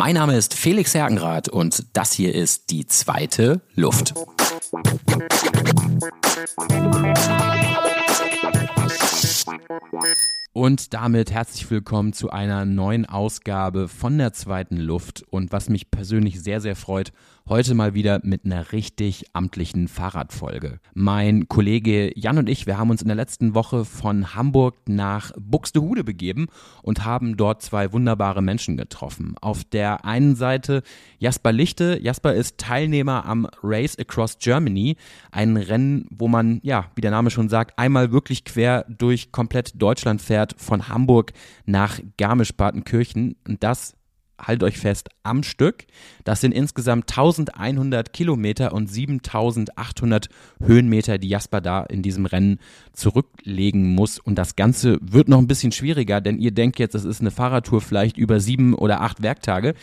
Mein Name ist Felix Hergenrath und das hier ist die zweite Luft. Und damit herzlich willkommen zu einer neuen Ausgabe von der zweiten Luft. Und was mich persönlich sehr, sehr freut, Heute mal wieder mit einer richtig amtlichen Fahrradfolge. Mein Kollege Jan und ich, wir haben uns in der letzten Woche von Hamburg nach Buxtehude begeben und haben dort zwei wunderbare Menschen getroffen. Auf der einen Seite Jasper Lichte. Jasper ist Teilnehmer am Race Across Germany, ein Rennen, wo man, ja, wie der Name schon sagt, einmal wirklich quer durch komplett Deutschland fährt, von Hamburg nach Garmisch-Partenkirchen. Und das haltet euch fest, am Stück. Das sind insgesamt 1100 Kilometer und 7800 Höhenmeter, die Jasper da in diesem Rennen zurücklegen muss. Und das Ganze wird noch ein bisschen schwieriger, denn ihr denkt jetzt, das ist eine Fahrradtour vielleicht über sieben oder acht Werktage.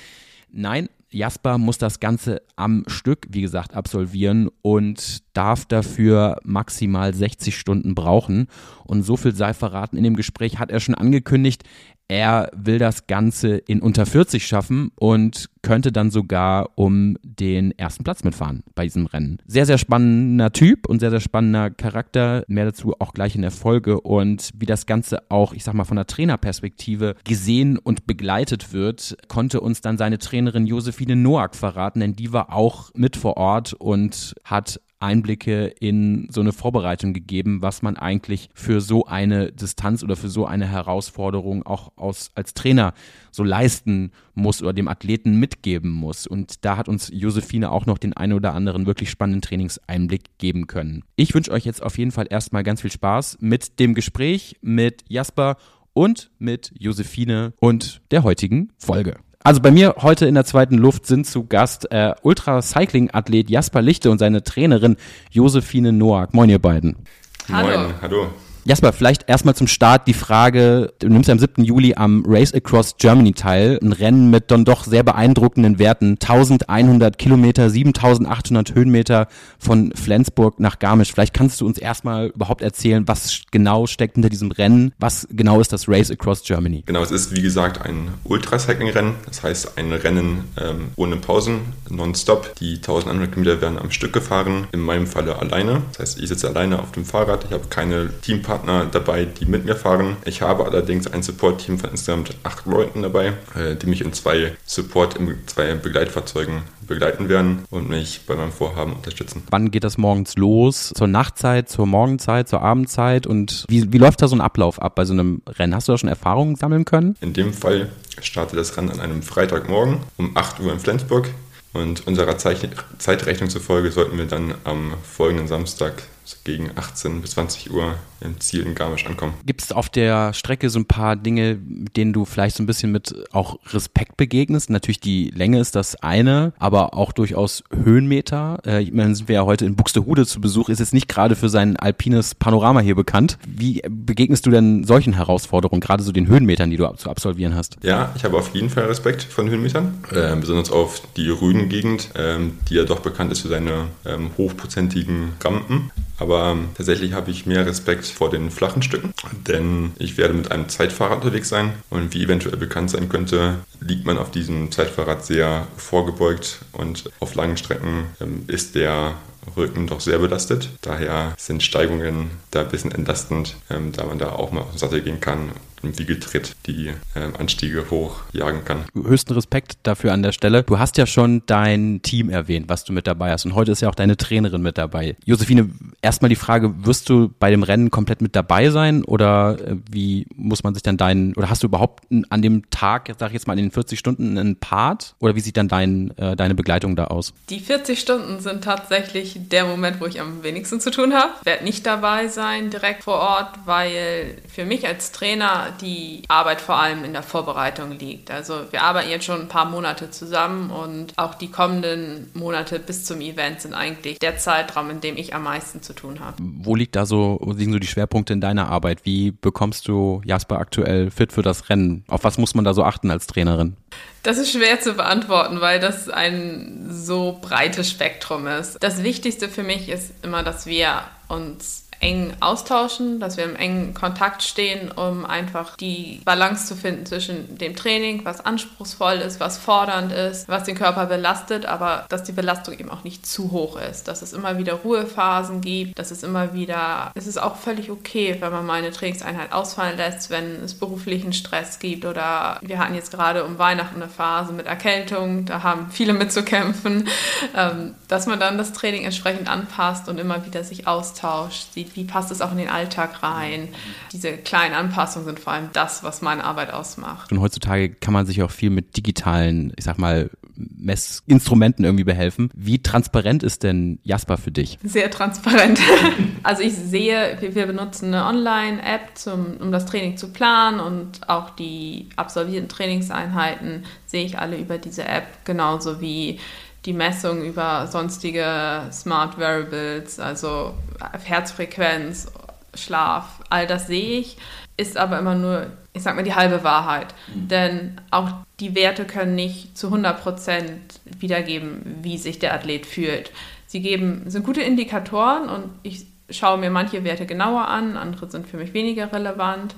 Nein, Jasper muss das Ganze am Stück, wie gesagt, absolvieren und darf dafür maximal 60 Stunden brauchen. Und so viel sei verraten in dem Gespräch hat er schon angekündigt, er will das Ganze in unter 40 schaffen und könnte dann sogar um den ersten Platz mitfahren bei diesem Rennen. Sehr, sehr spannender Typ und sehr, sehr spannender Charakter. Mehr dazu auch gleich in der Folge und wie das Ganze auch, ich sag mal, von der Trainerperspektive gesehen und begleitet wird, konnte uns dann seine Trainerin Josephine Noack verraten, denn die war auch mit vor Ort und hat Einblicke in so eine Vorbereitung gegeben, was man eigentlich für so eine Distanz oder für so eine Herausforderung auch aus, als Trainer so leisten muss oder dem Athleten mitgeben muss. Und da hat uns Josephine auch noch den einen oder anderen wirklich spannenden Trainingseinblick geben können. Ich wünsche euch jetzt auf jeden Fall erstmal ganz viel Spaß mit dem Gespräch mit Jasper und mit Josephine und der heutigen Folge. Also bei mir heute in der zweiten Luft sind zu Gast äh, Ultracycling-Athlet Jasper Lichte und seine Trainerin Josephine Noack. Moin ihr beiden. Hallo. Moin, hallo. Jasper, vielleicht erstmal zum Start die Frage, du nimmst am 7. Juli am Race Across Germany teil, ein Rennen mit dann doch sehr beeindruckenden Werten, 1100 Kilometer, 7800 Höhenmeter von Flensburg nach Garmisch. Vielleicht kannst du uns erstmal überhaupt erzählen, was genau steckt hinter diesem Rennen, was genau ist das Race Across Germany? Genau, es ist wie gesagt ein Ultracycling-Rennen, das heißt ein Rennen ähm, ohne Pausen, nonstop. Die 1100 Kilometer werden am Stück gefahren, in meinem Falle alleine. Das heißt, ich sitze alleine auf dem Fahrrad, ich habe keine Teampartner Partner dabei, die mit mir fahren. Ich habe allerdings ein Support-Team von insgesamt acht Leuten dabei, äh, die mich in zwei Support, in zwei Begleitfahrzeugen begleiten werden und mich bei meinem Vorhaben unterstützen. Wann geht das morgens los? Zur Nachtzeit, zur Morgenzeit, zur Abendzeit? Und wie, wie läuft da so ein Ablauf ab bei so einem Rennen? Hast du da schon Erfahrungen sammeln können? In dem Fall startet das Rennen an einem Freitagmorgen um 8 Uhr in Flensburg. Und unserer Zeitrechnung zufolge sollten wir dann am folgenden Samstag gegen 18 bis 20 Uhr im Ziel in Garmisch ankommen. Gibt es auf der Strecke so ein paar Dinge, mit denen du vielleicht so ein bisschen mit auch Respekt begegnest? Natürlich die Länge ist das eine, aber auch durchaus Höhenmeter. Äh, ich meine, sind wir ja heute in Buxtehude zu Besuch, ist jetzt nicht gerade für sein alpines Panorama hier bekannt. Wie begegnest du denn solchen Herausforderungen, gerade so den Höhenmetern, die du zu absolvieren hast? Ja, ich habe auf jeden Fall Respekt von Höhenmetern, äh, besonders auf die Rügen-Gegend, ähm, die ja doch bekannt ist für seine ähm, hochprozentigen Rampen. Aber ähm, tatsächlich habe ich mehr Respekt vor den flachen Stücken, denn ich werde mit einem Zeitfahrrad unterwegs sein und wie eventuell bekannt sein könnte, liegt man auf diesem Zeitfahrrad sehr vorgebeugt und auf langen Strecken ähm, ist der Rücken doch sehr belastet. Daher sind Steigungen da ein bisschen entlastend, ähm, da man da auch mal auf den Sattel gehen kann im Wiegeltritt die äh, Anstiege hochjagen kann. Höchsten Respekt dafür an der Stelle. Du hast ja schon dein Team erwähnt, was du mit dabei hast. Und heute ist ja auch deine Trainerin mit dabei. Josephine, erstmal die Frage, wirst du bei dem Rennen komplett mit dabei sein oder äh, wie muss man sich dann deinen, oder hast du überhaupt an dem Tag, sag ich jetzt mal in den 40 Stunden, einen Part? Oder wie sieht dann dein, äh, deine Begleitung da aus? Die 40 Stunden sind tatsächlich der Moment, wo ich am wenigsten zu tun habe. Ich werde nicht dabei sein direkt vor Ort, weil für mich als Trainer die Arbeit vor allem in der Vorbereitung liegt. Also wir arbeiten jetzt schon ein paar Monate zusammen und auch die kommenden Monate bis zum Event sind eigentlich der Zeitraum, in dem ich am meisten zu tun habe. Wo liegt da so, wo liegen so die Schwerpunkte in deiner Arbeit? Wie bekommst du Jasper aktuell fit für das Rennen? Auf was muss man da so achten als Trainerin? Das ist schwer zu beantworten, weil das ein so breites Spektrum ist. Das Wichtigste für mich ist immer, dass wir uns eng austauschen, dass wir im engen Kontakt stehen, um einfach die Balance zu finden zwischen dem Training, was anspruchsvoll ist, was fordernd ist, was den Körper belastet, aber dass die Belastung eben auch nicht zu hoch ist, dass es immer wieder Ruhephasen gibt, dass es immer wieder, es ist auch völlig okay, wenn man mal eine Trainingseinheit ausfallen lässt, wenn es beruflichen Stress gibt oder wir hatten jetzt gerade um Weihnachten eine Phase mit Erkältung, da haben viele mitzukämpfen, ähm, dass man dann das Training entsprechend anpasst und immer wieder sich austauscht, sieht, wie passt es auch in den Alltag rein. Diese kleinen Anpassungen sind vor allem das, was meine Arbeit ausmacht. Und heutzutage kann man sich auch viel mit digitalen, ich sag mal, Messinstrumenten irgendwie behelfen. Wie transparent ist denn Jasper für dich? Sehr transparent. Also ich sehe, wir benutzen eine Online-App, um das Training zu planen und auch die absolvierten Trainingseinheiten sehe ich alle über diese App, genauso wie die Messung über sonstige Smart Variables, also Herzfrequenz, Schlaf, all das sehe ich, ist aber immer nur, ich sag mal, die halbe Wahrheit. Mhm. Denn auch die Werte können nicht zu 100 Prozent wiedergeben, wie sich der Athlet fühlt. Sie geben, sind gute Indikatoren und ich schaue mir manche Werte genauer an, andere sind für mich weniger relevant.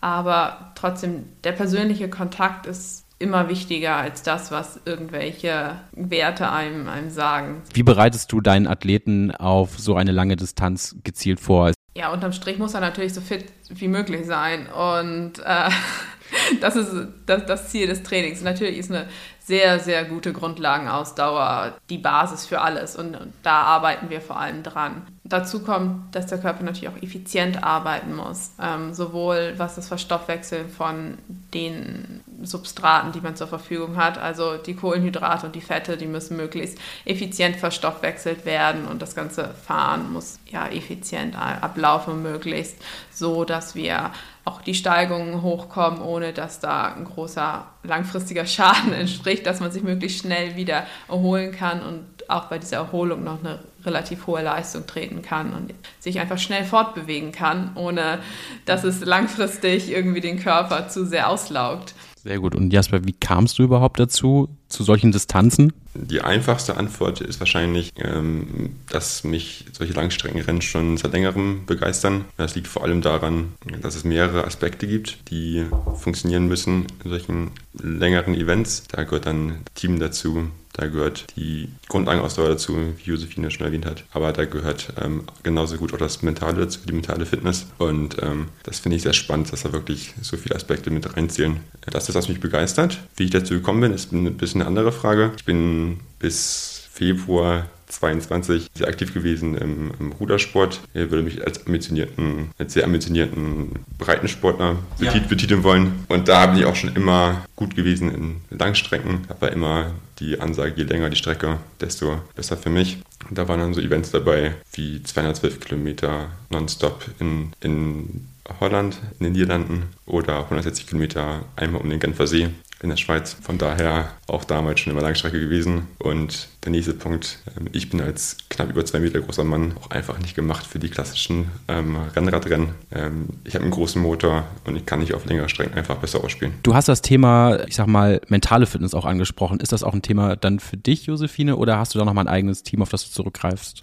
Aber trotzdem, der persönliche Kontakt ist immer wichtiger als das, was irgendwelche Werte einem, einem sagen. Wie bereitest du deinen Athleten auf so eine lange Distanz gezielt vor? Ja, unterm Strich muss er natürlich so fit wie möglich sein. Und äh, das ist das, das, Ziel des Trainings. Natürlich ist eine sehr, sehr gute Grundlagenausdauer die Basis für alles. Und, und da arbeiten wir vor allem dran. Dazu kommt, dass der Körper natürlich auch effizient arbeiten muss. Ähm, sowohl was das Verstoffwechseln von den Substraten, die man zur Verfügung hat, also die Kohlenhydrate und die Fette, die müssen möglichst effizient verstoffwechselt werden und das ganze Fahren muss ja effizient ablaufen, möglichst so, dass wir auch die Steigungen hochkommen, ohne dass da ein großer langfristiger Schaden entspricht, dass man sich möglichst schnell wieder erholen kann und auch bei dieser Erholung noch eine relativ hohe Leistung treten kann und sich einfach schnell fortbewegen kann, ohne dass es langfristig irgendwie den Körper zu sehr auslaugt. Sehr gut. Und Jasper, wie kamst du überhaupt dazu, zu solchen Distanzen? Die einfachste Antwort ist wahrscheinlich, ähm, dass mich solche Langstreckenrennen schon seit längerem begeistern. Das liegt vor allem daran, dass es mehrere Aspekte gibt, die funktionieren müssen in solchen längeren Events. Da gehört dann Team dazu, da gehört die Grundlagenausdauer dazu, wie Josephine schon erwähnt hat. Aber da gehört ähm, genauso gut auch das Mentale dazu, die mentale Fitness. Und ähm, das finde ich sehr spannend, dass da wirklich so viele Aspekte mit reinzählen. Das ist, was mich begeistert. Wie ich dazu gekommen bin, ist ein bisschen eine andere Frage. Ich bin bis Februar 22 sehr aktiv gewesen im, im Rudersport. Ich würde mich als ambitionierten, als sehr ambitionierten Breitensportler ja. betiteln wollen. Und da bin ich auch schon immer gut gewesen in Langstrecken. Aber immer die Ansage, je länger die Strecke, desto besser für mich. Und da waren dann so Events dabei wie 212 Kilometer nonstop in, in Holland, in den Niederlanden oder 160 Kilometer einmal um den Genfer See in der Schweiz. Von daher auch damals schon immer Langstrecke gewesen. Und der nächste Punkt, ähm, ich bin als knapp über zwei Meter großer Mann auch einfach nicht gemacht für die klassischen ähm, Rennradrennen. Ähm, ich habe einen großen Motor und ich kann nicht auf längere Strecken einfach besser ausspielen. Du hast das Thema, ich sag mal, mentale Fitness auch angesprochen. Ist das auch ein Thema dann für dich, Josephine, oder hast du da nochmal ein eigenes Team, auf das du zurückgreifst?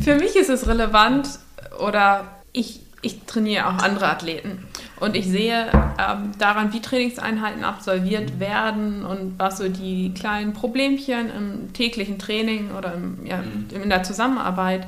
Für mich ist es relevant oder ich ich trainiere auch andere Athleten und ich sehe ähm, daran, wie Trainingseinheiten absolviert werden und was so die kleinen Problemchen im täglichen Training oder im, ja, mhm. in der Zusammenarbeit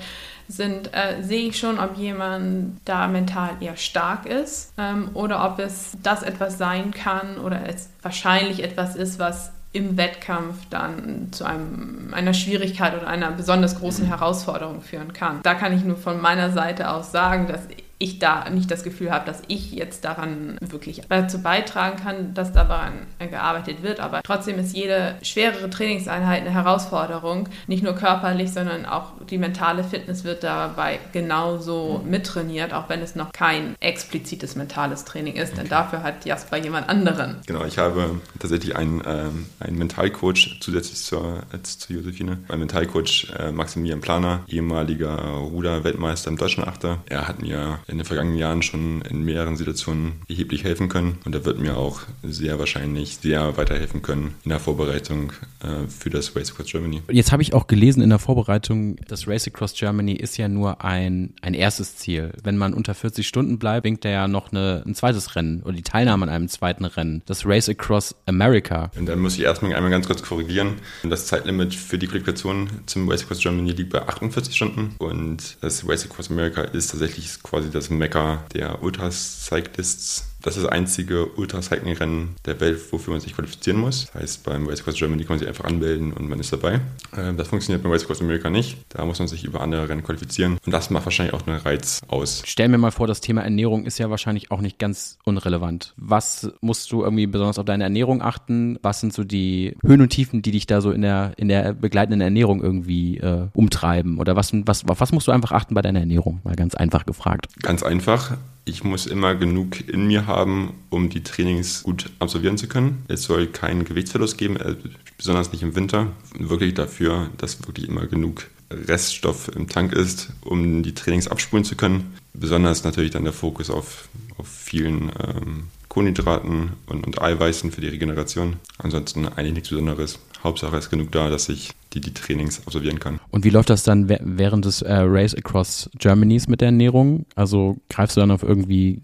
sind, äh, sehe ich schon, ob jemand da mental eher stark ist ähm, oder ob es das etwas sein kann oder es wahrscheinlich etwas ist, was im Wettkampf dann zu einem, einer Schwierigkeit oder einer besonders großen mhm. Herausforderung führen kann. Da kann ich nur von meiner Seite aus sagen, dass ich da nicht das Gefühl habe, dass ich jetzt daran wirklich dazu beitragen kann, dass daran gearbeitet wird. Aber trotzdem ist jede schwerere Trainingseinheit eine Herausforderung. Nicht nur körperlich, sondern auch die mentale Fitness wird dabei genauso mittrainiert, auch wenn es noch kein explizites mentales Training ist. Denn dafür hat Jasper jemand anderen. Genau, ich habe tatsächlich einen, ähm, einen Mentalcoach zusätzlich zur, als zu Josephine. Mein Mentalcoach äh, Maximilian Planer, ehemaliger Ruder-Weltmeister im Deutschen Achter. Er hat mir in den vergangenen Jahren schon in mehreren Situationen erheblich helfen können und er wird mir auch sehr wahrscheinlich sehr weiterhelfen können in der Vorbereitung äh, für das Race Across Germany. Jetzt habe ich auch gelesen in der Vorbereitung, das Race Across Germany ist ja nur ein, ein erstes Ziel. Wenn man unter 40 Stunden bleibt, winkt er ja noch eine, ein zweites Rennen oder die Teilnahme an einem zweiten Rennen. Das Race Across America. Und dann muss ich erstmal einmal ganz kurz korrigieren. Das Zeitlimit für die Qualifikation zum Race Across Germany liegt bei 48 Stunden und das Race Across America ist tatsächlich quasi das Mekka der Ultracyclists das ist das einzige Ultracycling-Rennen der Welt, wofür man sich qualifizieren muss. Das heißt, beim Race Across Germany kann man sich einfach anmelden und man ist dabei. Ähm, das funktioniert beim Race Across America nicht. Da muss man sich über andere Rennen qualifizieren. Und das macht wahrscheinlich auch einen Reiz aus. Stell mir mal vor, das Thema Ernährung ist ja wahrscheinlich auch nicht ganz unrelevant. Was musst du irgendwie besonders auf deine Ernährung achten? Was sind so die Höhen und Tiefen, die dich da so in der, in der begleitenden Ernährung irgendwie äh, umtreiben? Oder was, was, auf was musst du einfach achten bei deiner Ernährung? Mal ganz einfach gefragt. Ganz einfach ich muss immer genug in mir haben, um die Trainings gut absolvieren zu können. Es soll keinen Gewichtsverlust geben, äh, besonders nicht im Winter. Wirklich dafür, dass wirklich immer genug Reststoff im Tank ist, um die Trainings abspulen zu können. Besonders natürlich dann der Fokus auf, auf vielen ähm, Kohlenhydraten und, und Eiweißen für die Regeneration. Ansonsten eigentlich nichts Besonderes. Hauptsache ist genug da, dass ich die, die Trainings absolvieren kann. Und wie läuft das dann während des äh, Race Across Germanys mit der Ernährung? Also greifst du dann auf irgendwie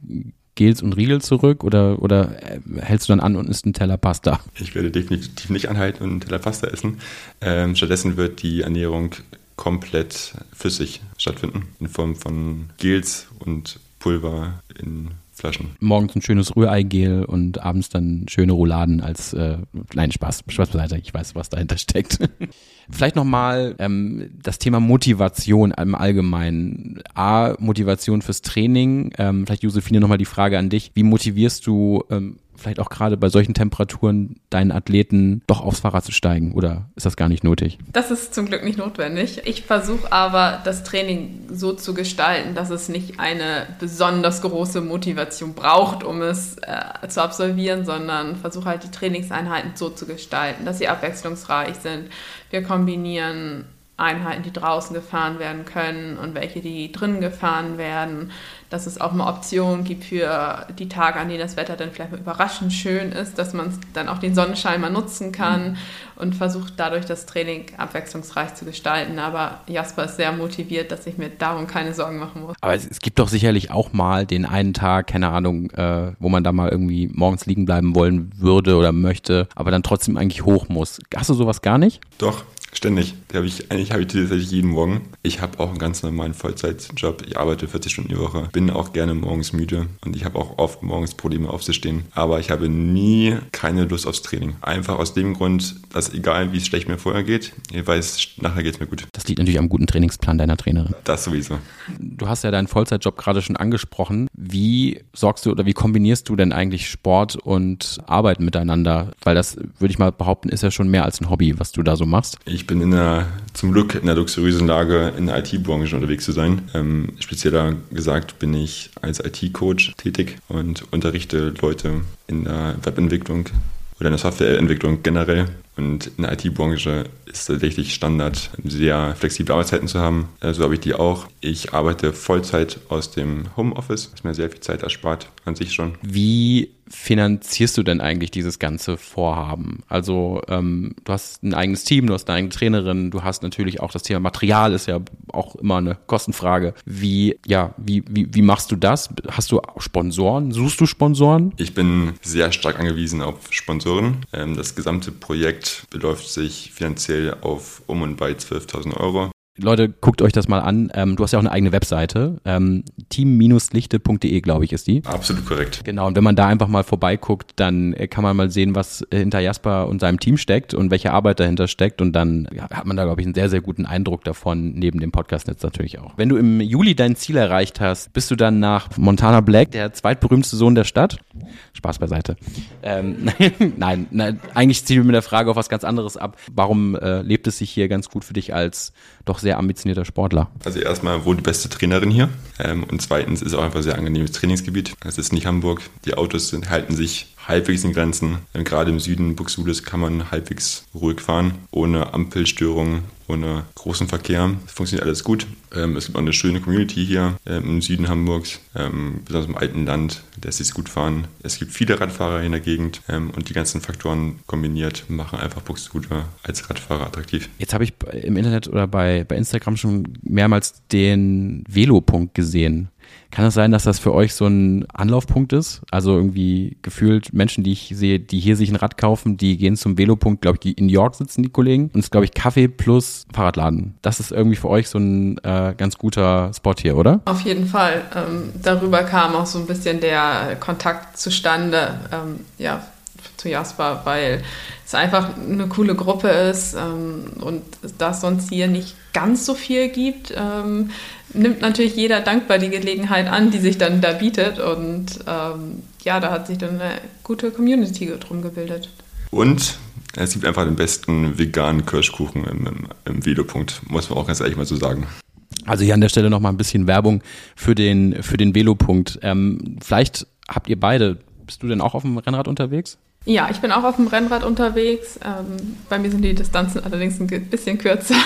Gels und Riegel zurück oder, oder äh, hältst du dann an und isst einen Teller Pasta? Ich werde definitiv nicht anhalten und einen Teller Pasta essen. Ähm, stattdessen wird die Ernährung komplett flüssig stattfinden in Form von Gels und Pulver in Flaschen. Morgens ein schönes Rühreigel und abends dann schöne Rouladen als, äh, nein, Spaß, Spaß beiseite, ich weiß, was dahinter steckt. Vielleicht nochmal ähm, das Thema Motivation im Allgemeinen. A, Motivation fürs Training. Ähm, vielleicht, Josephine, nochmal die Frage an dich. Wie motivierst du ähm, vielleicht auch gerade bei solchen Temperaturen deinen Athleten doch aufs Fahrrad zu steigen oder ist das gar nicht nötig? Das ist zum Glück nicht notwendig. Ich versuche aber das Training so zu gestalten, dass es nicht eine besonders große Motivation braucht, um es äh, zu absolvieren, sondern versuche halt die Trainingseinheiten so zu gestalten, dass sie abwechslungsreich sind. Wir kombinieren Einheiten, die draußen gefahren werden können und welche, die drinnen gefahren werden dass es auch mal Optionen gibt für die Tage, an denen das Wetter dann vielleicht mal überraschend schön ist, dass man dann auch den Sonnenschein mal nutzen kann mhm. und versucht dadurch das Training abwechslungsreich zu gestalten. Aber Jasper ist sehr motiviert, dass ich mir darum keine Sorgen machen muss. Aber es, es gibt doch sicherlich auch mal den einen Tag, keine Ahnung, äh, wo man da mal irgendwie morgens liegen bleiben wollen würde oder möchte, aber dann trotzdem eigentlich hoch muss. Hast du sowas gar nicht? Doch, Ständig. Die ich, eigentlich habe ich die tatsächlich jeden Morgen. Ich habe auch einen ganz normalen Vollzeitjob. Ich arbeite 40 Stunden die Woche. Bin auch gerne morgens müde und ich habe auch oft morgens Probleme aufzustehen. Aber ich habe nie keine Lust aufs Training. Einfach aus dem Grund, dass egal wie es schlecht mir vorher geht, ich weiß, nachher geht es mir gut. Das liegt natürlich am guten Trainingsplan deiner Trainerin. Das sowieso. Du hast ja deinen Vollzeitjob gerade schon angesprochen. Wie sorgst du oder wie kombinierst du denn eigentlich Sport und Arbeit miteinander? Weil das, würde ich mal behaupten, ist ja schon mehr als ein Hobby, was du da so machst. Ich bin in der, zum Glück in der luxuriösen Lage, in der IT-Branche unterwegs zu sein. Ähm, spezieller gesagt bin ich als IT-Coach tätig und unterrichte Leute in der Webentwicklung oder in der Softwareentwicklung generell. Und in der IT-Branche ist tatsächlich Standard, sehr flexible Arbeitszeiten zu haben. Äh, so habe ich die auch. Ich arbeite Vollzeit aus dem Homeoffice, was mir sehr viel Zeit erspart, an sich schon. Wie finanzierst du denn eigentlich dieses ganze Vorhaben? Also ähm, du hast ein eigenes Team, du hast eine eigene Trainerin, du hast natürlich auch das Thema Material, ist ja auch immer eine Kostenfrage. Wie, ja, wie, wie, wie machst du das? Hast du Sponsoren? Suchst du Sponsoren? Ich bin sehr stark angewiesen auf Sponsoren. Ähm, das gesamte Projekt beläuft sich finanziell auf um und bei 12.000 Euro. Leute, guckt euch das mal an. Ähm, du hast ja auch eine eigene Webseite. Ähm, team-lichte.de, glaube ich, ist die. Absolut korrekt. Genau, und wenn man da einfach mal vorbeiguckt, dann äh, kann man mal sehen, was hinter Jasper und seinem Team steckt und welche Arbeit dahinter steckt. Und dann ja, hat man da, glaube ich, einen sehr, sehr guten Eindruck davon, neben dem Podcast-Netz natürlich auch. Wenn du im Juli dein Ziel erreicht hast, bist du dann nach Montana Black der zweitberühmteste Sohn der Stadt? Spaß beiseite. Ähm, nein, nein, eigentlich ziehen wir mit der Frage auf was ganz anderes ab. Warum äh, lebt es sich hier ganz gut für dich als doch sehr ambitionierter Sportler? Also erstmal wohl die beste Trainerin hier ähm, und zweitens ist auch einfach ein sehr angenehmes Trainingsgebiet. Es ist nicht Hamburg, die Autos sind, halten sich halbwegs in Grenzen. Gerade im Süden Buxtehudes kann man halbwegs ruhig fahren, ohne Ampelstörungen, ohne großen Verkehr. Es funktioniert alles gut. Ähm, es gibt auch eine schöne Community hier ähm, im Süden Hamburgs, ähm, besonders im alten Land, lässt sich gut fahren. Es gibt viele Radfahrer in der Gegend und die ganzen Faktoren kombiniert machen einfach Buxtehude als Radfahrer attraktiv. Jetzt habe ich im Internet oder bei, bei Instagram schon mehrmals den Velopunkt gesehen. Kann es sein, dass das für euch so ein Anlaufpunkt ist? Also irgendwie gefühlt Menschen, die ich sehe, die hier sich ein Rad kaufen, die gehen zum Velopunkt, glaube ich, die in New York sitzen, die Kollegen. Und es ist, glaube ich, Kaffee plus Fahrradladen. Das ist irgendwie für euch so ein äh, ganz guter Spot hier, oder? Auf jeden Fall. Ähm, darüber kam auch so ein bisschen der Kontakt zustande, ähm, ja, zu Jasper, weil es einfach eine coole Gruppe ist ähm, und das sonst hier nicht ganz so viel gibt, ähm, nimmt natürlich jeder dankbar die Gelegenheit an, die sich dann da bietet. Und ähm, ja, da hat sich dann eine gute Community drum gebildet. Und es gibt einfach den besten veganen Kirschkuchen im, im, im Velopunkt, muss man auch ganz ehrlich mal so sagen. Also hier an der Stelle nochmal ein bisschen Werbung für den, für den Velopunkt. Ähm, vielleicht habt ihr beide, bist du denn auch auf dem Rennrad unterwegs? Ja, ich bin auch auf dem Rennrad unterwegs. Ähm, bei mir sind die Distanzen allerdings ein bisschen kürzer.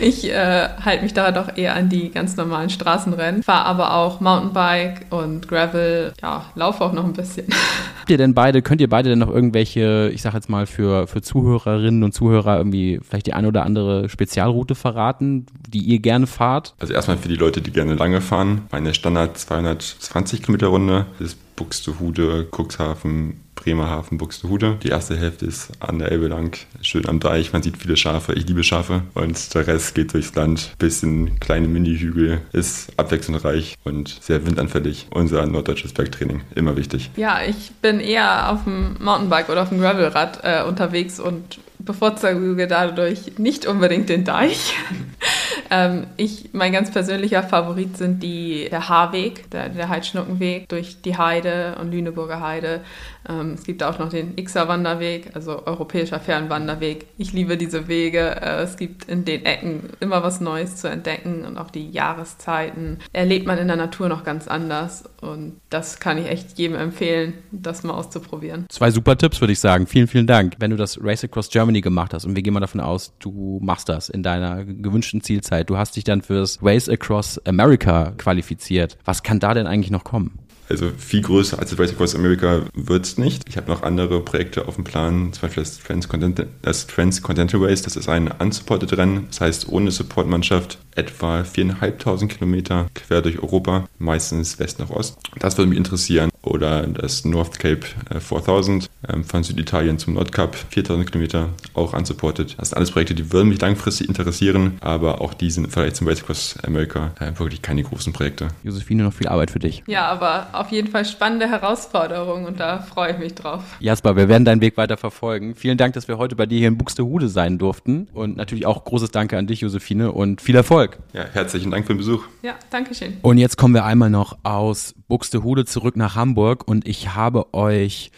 Ich äh, halte mich da doch eher an die ganz normalen Straßenrennen, fahre aber auch Mountainbike und Gravel, ja, laufe auch noch ein bisschen. Habt ihr denn beide, könnt ihr beide denn noch irgendwelche, ich sag jetzt mal für, für Zuhörerinnen und Zuhörer irgendwie vielleicht die eine oder andere Spezialroute verraten, die ihr gerne fahrt? Also erstmal für die Leute, die gerne lange fahren, meine Standard 220 Kilometer Runde ist Buxtehude, Cuxhaven, Bremerhaven, Buxtehude. Die erste Hälfte ist an der Elbe lang, schön am Deich. Man sieht viele Schafe. Ich liebe Schafe. Und der Rest geht durchs Land. Bisschen kleine Mini-Hügel. Ist abwechslungsreich und sehr windanfällig. Unser norddeutsches Bergtraining. Immer wichtig. Ja, ich bin eher auf dem Mountainbike oder auf dem Gravelrad äh, unterwegs und bevorzuge dadurch nicht unbedingt den Deich. ähm, ich, mein ganz persönlicher Favorit sind die, der Haarweg, der, der Heidschnuckenweg durch die Heide und Lüneburger Heide. Ähm, es gibt auch noch den Xer Wanderweg, also europäischer Fernwanderweg. Ich liebe diese Wege. Äh, es gibt in den Ecken immer was Neues zu entdecken und auch die Jahreszeiten erlebt man in der Natur noch ganz anders. Und das kann ich echt jedem empfehlen, das mal auszuprobieren. Zwei super Tipps, würde ich sagen. Vielen, vielen Dank. Wenn du das Race Across Germany gemacht hast und wir gehen mal davon aus, du machst das in deiner gewünschten Zielzeit, du hast dich dann fürs Race Across America qualifiziert. Was kann da denn eigentlich noch kommen? Also viel größer als das Race Across America wird es nicht. Ich habe noch andere Projekte auf dem Plan, zum Beispiel das Transcontinental, das Transcontinental Race. Das ist ein unsupported Rennen, das heißt ohne Supportmannschaft etwa 4.500 Kilometer quer durch Europa, meistens West nach Ost. Das würde mich interessieren. Oder das North Cape 4000 äh, ähm, von Süditalien zum Nordkap, 4.000 Kilometer, auch unsupported. Das sind alles Projekte, die würden mich langfristig interessieren, aber auch die sind vielleicht zum Race Across America äh, wirklich keine großen Projekte. Josephine, noch viel Arbeit für dich. Ja, aber auf jeden Fall spannende Herausforderung und da freue ich mich drauf. Jasper, wir werden deinen Weg weiter verfolgen. Vielen Dank, dass wir heute bei dir hier in Buxtehude sein durften und natürlich auch großes Danke an dich, Josephine, und viel Erfolg. Ja, herzlichen Dank für den Besuch. Ja, danke schön. Und jetzt kommen wir einmal noch aus Buxtehude zurück nach Hamburg und ich habe euch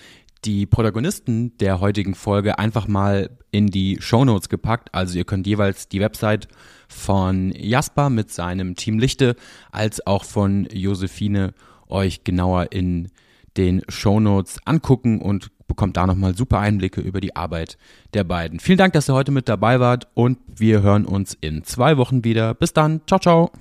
die Protagonisten der heutigen Folge einfach mal in die Shownotes gepackt. Also ihr könnt jeweils die Website von Jasper mit seinem Team Lichte als auch von Josephine euch genauer in den Shownotes angucken und bekommt da nochmal super Einblicke über die Arbeit der beiden. Vielen Dank, dass ihr heute mit dabei wart und wir hören uns in zwei Wochen wieder. Bis dann. Ciao, ciao.